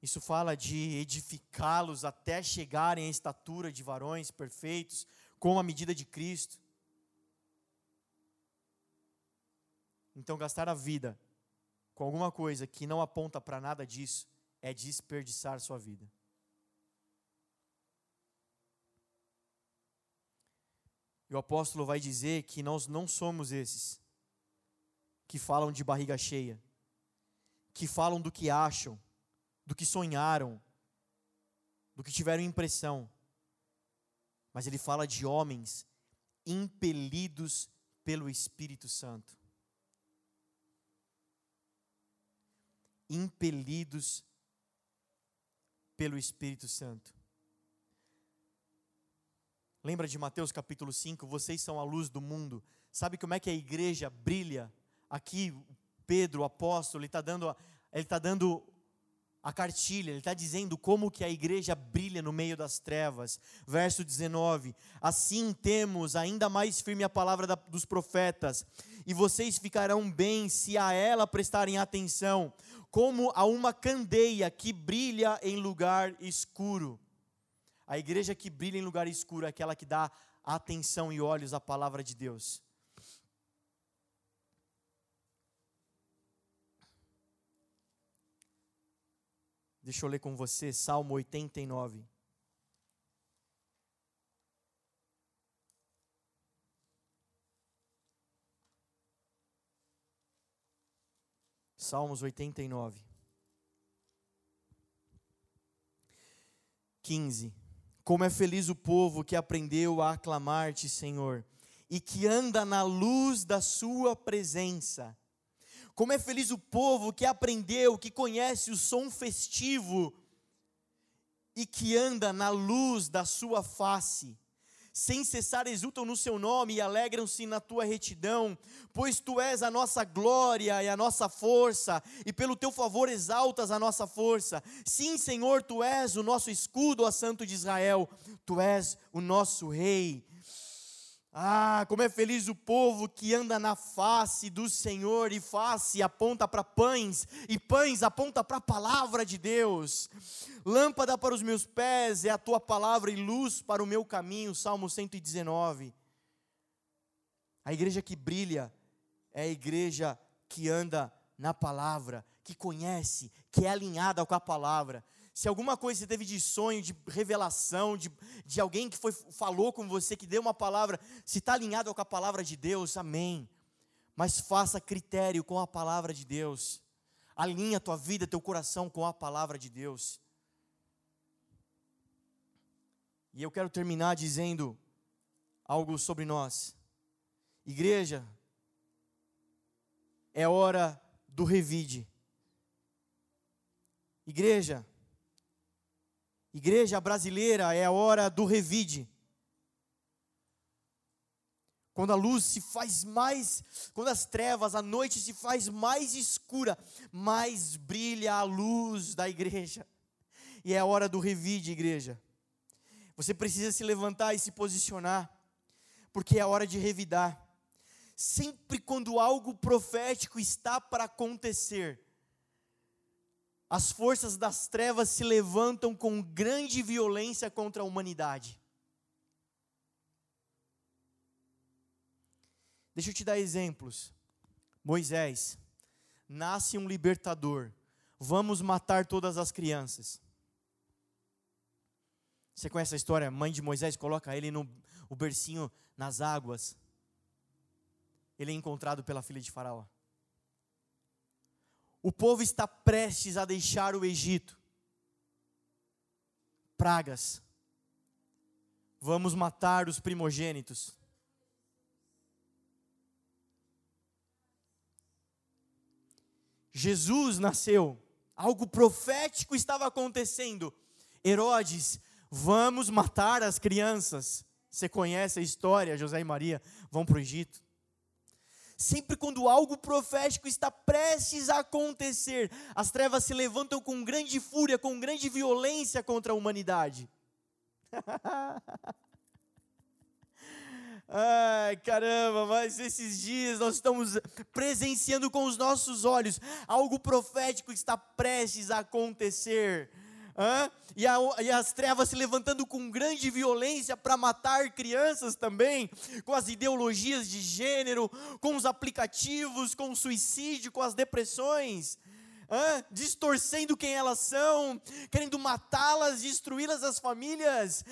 Isso fala de edificá-los até chegarem à estatura de varões perfeitos, com a medida de Cristo. Então, gastar a vida com alguma coisa que não aponta para nada disso é desperdiçar sua vida. E o apóstolo vai dizer que nós não somos esses que falam de barriga cheia, que falam do que acham, do que sonharam, do que tiveram impressão. Mas ele fala de homens impelidos pelo Espírito Santo. Impelidos pelo Espírito Santo. Lembra de Mateus capítulo 5? Vocês são a luz do mundo. Sabe como é que a igreja brilha? Aqui, Pedro, o apóstolo, ele está dando, ele tá dando a cartilha, ele está dizendo como que a igreja brilha no meio das trevas. Verso 19: Assim temos ainda mais firme a palavra da, dos profetas, e vocês ficarão bem se a ela prestarem atenção, como a uma candeia que brilha em lugar escuro. A igreja que brilha em lugar escuro é aquela que dá atenção e olhos à palavra de Deus. Deixa eu ler com você Salmo 89. Salmos 89. 15. Como é feliz o povo que aprendeu a aclamar-te, Senhor, e que anda na luz da Sua presença. Como é feliz o povo que aprendeu, que conhece o som festivo e que anda na luz da Sua face sem cessar exultam no seu nome e alegram-se na tua retidão, pois tu és a nossa glória e a nossa força, e pelo teu favor exaltas a nossa força. Sim, Senhor, tu és o nosso escudo, ó Santo de Israel, tu és o nosso Rei. Ah, como é feliz o povo que anda na face do Senhor, e face aponta para pães, e pães aponta para a palavra de Deus. Lâmpada para os meus pés é a tua palavra e luz para o meu caminho. Salmo 119. A igreja que brilha é a igreja que anda na palavra, que conhece, que é alinhada com a palavra. Se alguma coisa você teve de sonho, de revelação, de, de alguém que foi, falou com você, que deu uma palavra, se está alinhado com a palavra de Deus, amém. Mas faça critério com a palavra de Deus. Alinha a tua vida, teu coração com a palavra de Deus. E eu quero terminar dizendo algo sobre nós. Igreja, é hora do revide. Igreja, Igreja brasileira, é a hora do revide. Quando a luz se faz mais, quando as trevas, a noite se faz mais escura, mais brilha a luz da igreja. E é a hora do revide, igreja. Você precisa se levantar e se posicionar, porque é a hora de revidar. Sempre quando algo profético está para acontecer, as forças das trevas se levantam com grande violência contra a humanidade. Deixa eu te dar exemplos. Moisés, nasce um libertador. Vamos matar todas as crianças. Você conhece a história? A mãe de Moisés coloca ele no o bercinho nas águas. Ele é encontrado pela filha de Faraó. O povo está prestes a deixar o Egito. Pragas. Vamos matar os primogênitos. Jesus nasceu, algo profético estava acontecendo. Herodes, vamos matar as crianças. Você conhece a história, José e Maria vão para o Egito sempre quando algo profético está prestes a acontecer, as trevas se levantam com grande fúria, com grande violência contra a humanidade. Ai, caramba, mas esses dias nós estamos presenciando com os nossos olhos algo profético está prestes a acontecer e, a, e, as trevas se levantando com grande violência para matar crianças também, com as ideologias de gênero, com os aplicativos, com o suicídio, com as depressões distorcendo quem elas são, querendo matá-las, destruí-las as famílias,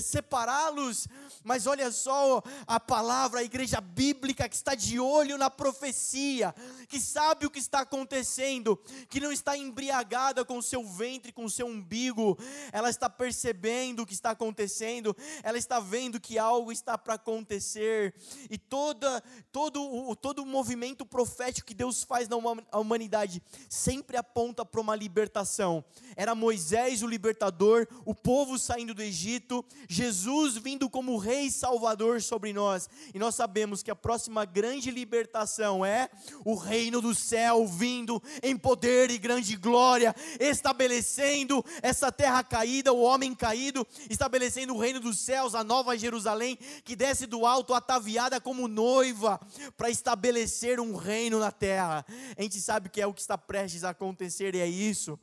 separá-los. Mas olha só a palavra, a igreja bíblica que está de olho na profecia, que sabe o que está acontecendo, que não está embriagada com o seu ventre, com o seu umbigo, ela está percebendo o que está acontecendo, ela está vendo que algo está para acontecer, e toda, todo, o, todo o movimento profético que Deus faz na humanidade, sem sempre aponta para uma libertação. Era Moisés o libertador, o povo saindo do Egito, Jesus vindo como Rei Salvador sobre nós. E nós sabemos que a próxima grande libertação é o reino do céu vindo em poder e grande glória, estabelecendo essa terra caída, o homem caído, estabelecendo o reino dos céus, a nova Jerusalém que desce do alto ataviada como noiva para estabelecer um reino na terra. A gente sabe que é o que está prestes a acontecer, e é isso.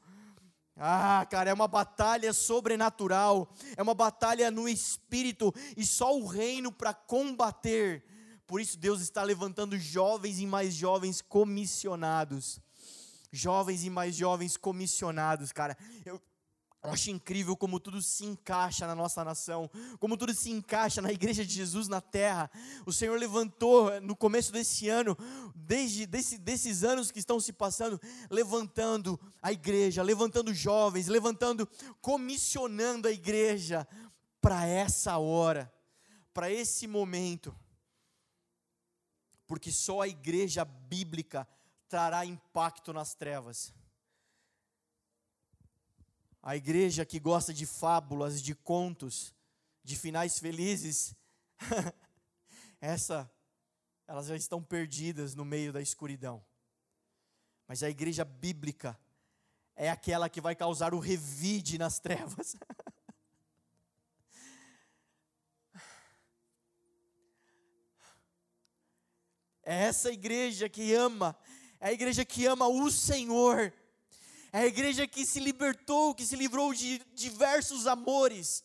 Ah, cara, é uma batalha sobrenatural, é uma batalha no espírito, e só o reino para combater. Por isso, Deus está levantando jovens e mais jovens comissionados. Jovens e mais jovens comissionados, cara. Eu, eu acho incrível como tudo se encaixa na nossa nação, como tudo se encaixa na igreja de Jesus na terra. O Senhor levantou no começo desse ano, desde desse, desses anos que estão se passando, levantando a igreja, levantando jovens, levantando, comissionando a igreja para essa hora, para esse momento. Porque só a igreja bíblica trará impacto nas trevas. A igreja que gosta de fábulas, de contos, de finais felizes, essa, elas já estão perdidas no meio da escuridão. Mas a igreja bíblica é aquela que vai causar o revide nas trevas. É essa igreja que ama, é a igreja que ama o Senhor, é a igreja que se libertou, que se livrou de diversos amores.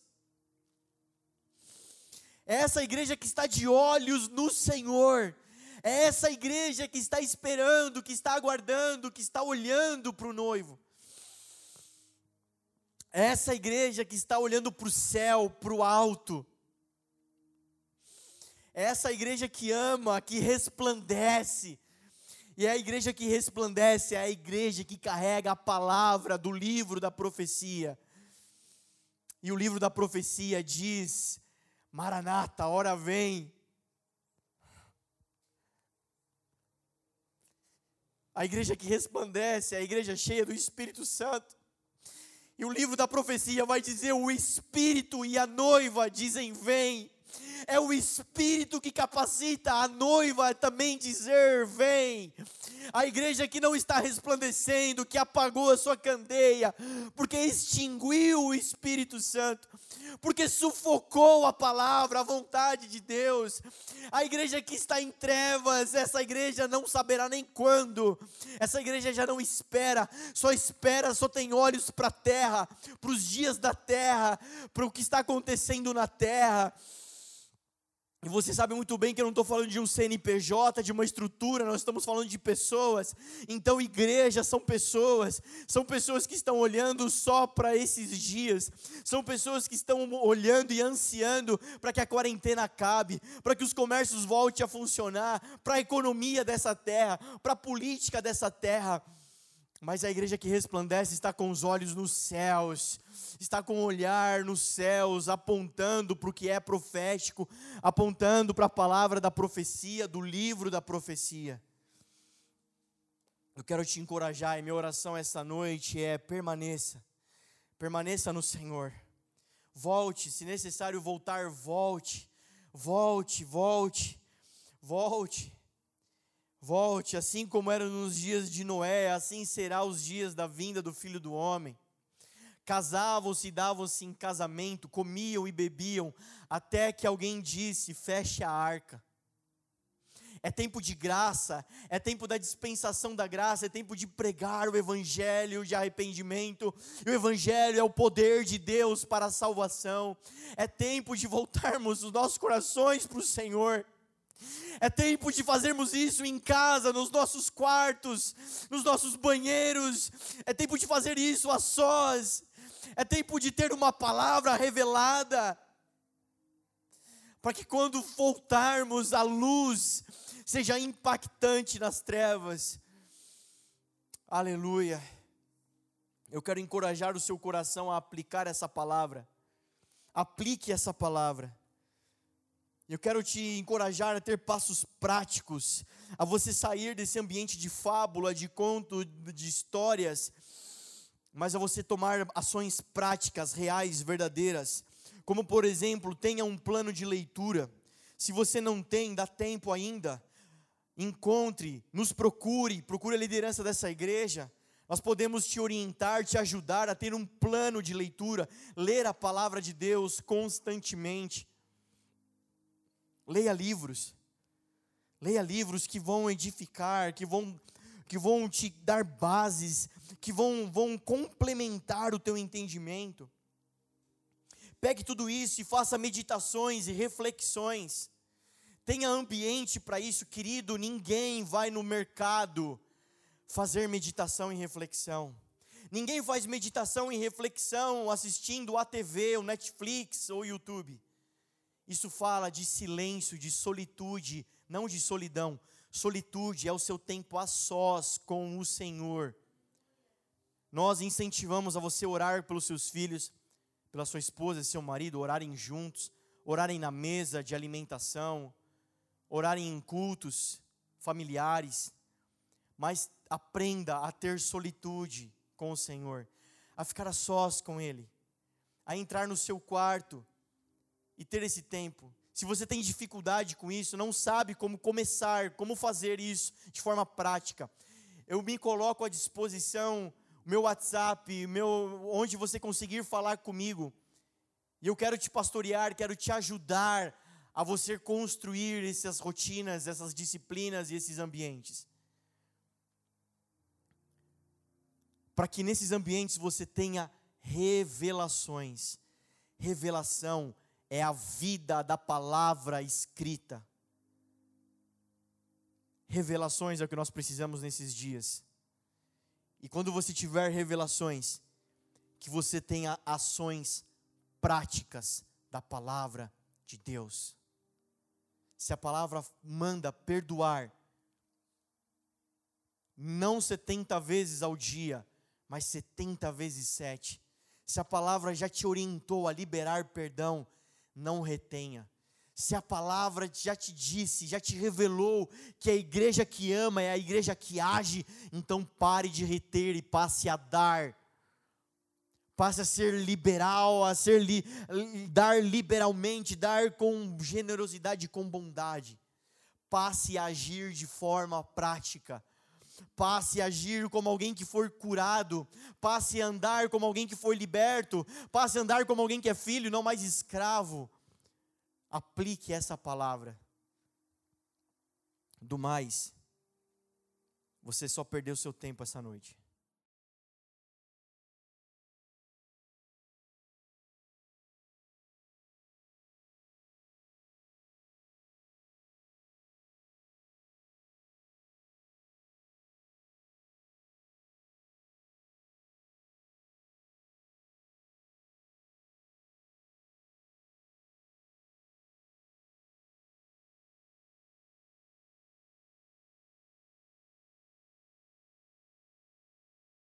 É essa igreja que está de olhos no Senhor. É essa igreja que está esperando, que está aguardando, que está olhando para o noivo. É essa igreja que está olhando para o céu, para o alto. É essa igreja que ama, que resplandece. E é a igreja que resplandece, é a igreja que carrega a palavra do livro da profecia. E o livro da profecia diz: Maranata, hora vem. A igreja que resplandece, a igreja cheia do Espírito Santo. E o livro da profecia vai dizer: o Espírito e a noiva dizem: Vem. É o Espírito que capacita a noiva também dizer: Vem. A igreja que não está resplandecendo, que apagou a sua candeia, porque extinguiu o Espírito Santo, porque sufocou a palavra, a vontade de Deus. A igreja que está em trevas, essa igreja não saberá nem quando. Essa igreja já não espera, só espera, só tem olhos para a terra, para os dias da terra, para o que está acontecendo na terra. E você sabe muito bem que eu não estou falando de um CNPJ, de uma estrutura, nós estamos falando de pessoas. Então, igrejas são pessoas, são pessoas que estão olhando só para esses dias, são pessoas que estão olhando e ansiando para que a quarentena acabe, para que os comércios voltem a funcionar, para a economia dessa terra, para a política dessa terra. Mas a igreja que resplandece está com os olhos nos céus, está com o olhar nos céus, apontando para o que é profético, apontando para a palavra da profecia, do livro da profecia. Eu quero te encorajar, e minha oração essa noite é: permaneça, permaneça no Senhor. Volte, se necessário voltar, volte, volte, volte, volte. Volte, assim como era nos dias de Noé, assim será os dias da vinda do Filho do Homem. Casavam-se e davam-se em casamento, comiam e bebiam, até que alguém disse: feche a arca. É tempo de graça, é tempo da dispensação da graça, é tempo de pregar o evangelho de arrependimento. E o evangelho é o poder de Deus para a salvação. É tempo de voltarmos os nossos corações para o Senhor. É tempo de fazermos isso em casa, nos nossos quartos, nos nossos banheiros. É tempo de fazer isso a sós. É tempo de ter uma palavra revelada. Para que quando voltarmos a luz, seja impactante nas trevas. Aleluia. Eu quero encorajar o seu coração a aplicar essa palavra. Aplique essa palavra. Eu quero te encorajar a ter passos práticos, a você sair desse ambiente de fábula, de conto, de histórias, mas a você tomar ações práticas, reais, verdadeiras. Como, por exemplo, tenha um plano de leitura. Se você não tem, dá tempo ainda. Encontre, nos procure, procure a liderança dessa igreja. Nós podemos te orientar, te ajudar a ter um plano de leitura, ler a palavra de Deus constantemente. Leia livros. Leia livros que vão edificar, que vão, que vão te dar bases, que vão, vão complementar o teu entendimento. Pegue tudo isso e faça meditações e reflexões. Tenha ambiente para isso, querido. Ninguém vai no mercado fazer meditação e reflexão. Ninguém faz meditação e reflexão assistindo a TV, o Netflix ou o YouTube. Isso fala de silêncio, de solitude, não de solidão. Solitude é o seu tempo a sós com o Senhor. Nós incentivamos a você orar pelos seus filhos, pela sua esposa, seu marido, orarem juntos, orarem na mesa de alimentação, orarem em cultos familiares. Mas aprenda a ter solitude com o Senhor, a ficar a sós com Ele, a entrar no seu quarto e ter esse tempo. Se você tem dificuldade com isso, não sabe como começar, como fazer isso de forma prática, eu me coloco à disposição, meu WhatsApp, meu, onde você conseguir falar comigo. E eu quero te pastorear, quero te ajudar a você construir essas rotinas, essas disciplinas e esses ambientes. Para que nesses ambientes você tenha revelações. Revelação é a vida da palavra escrita. Revelações é o que nós precisamos nesses dias. E quando você tiver revelações, que você tenha ações práticas da palavra de Deus. Se a palavra manda perdoar, não 70 vezes ao dia, mas 70 vezes 7. Se a palavra já te orientou a liberar perdão, não retenha. Se a palavra já te disse, já te revelou que a igreja que ama é a igreja que age, então pare de reter e passe a dar. Passe a ser liberal, a ser li, dar liberalmente, dar com generosidade, com bondade. Passe a agir de forma prática passe a agir como alguém que for curado, passe a andar como alguém que foi liberto, passe a andar como alguém que é filho, não mais escravo. Aplique essa palavra. Do mais, você só perdeu seu tempo essa noite.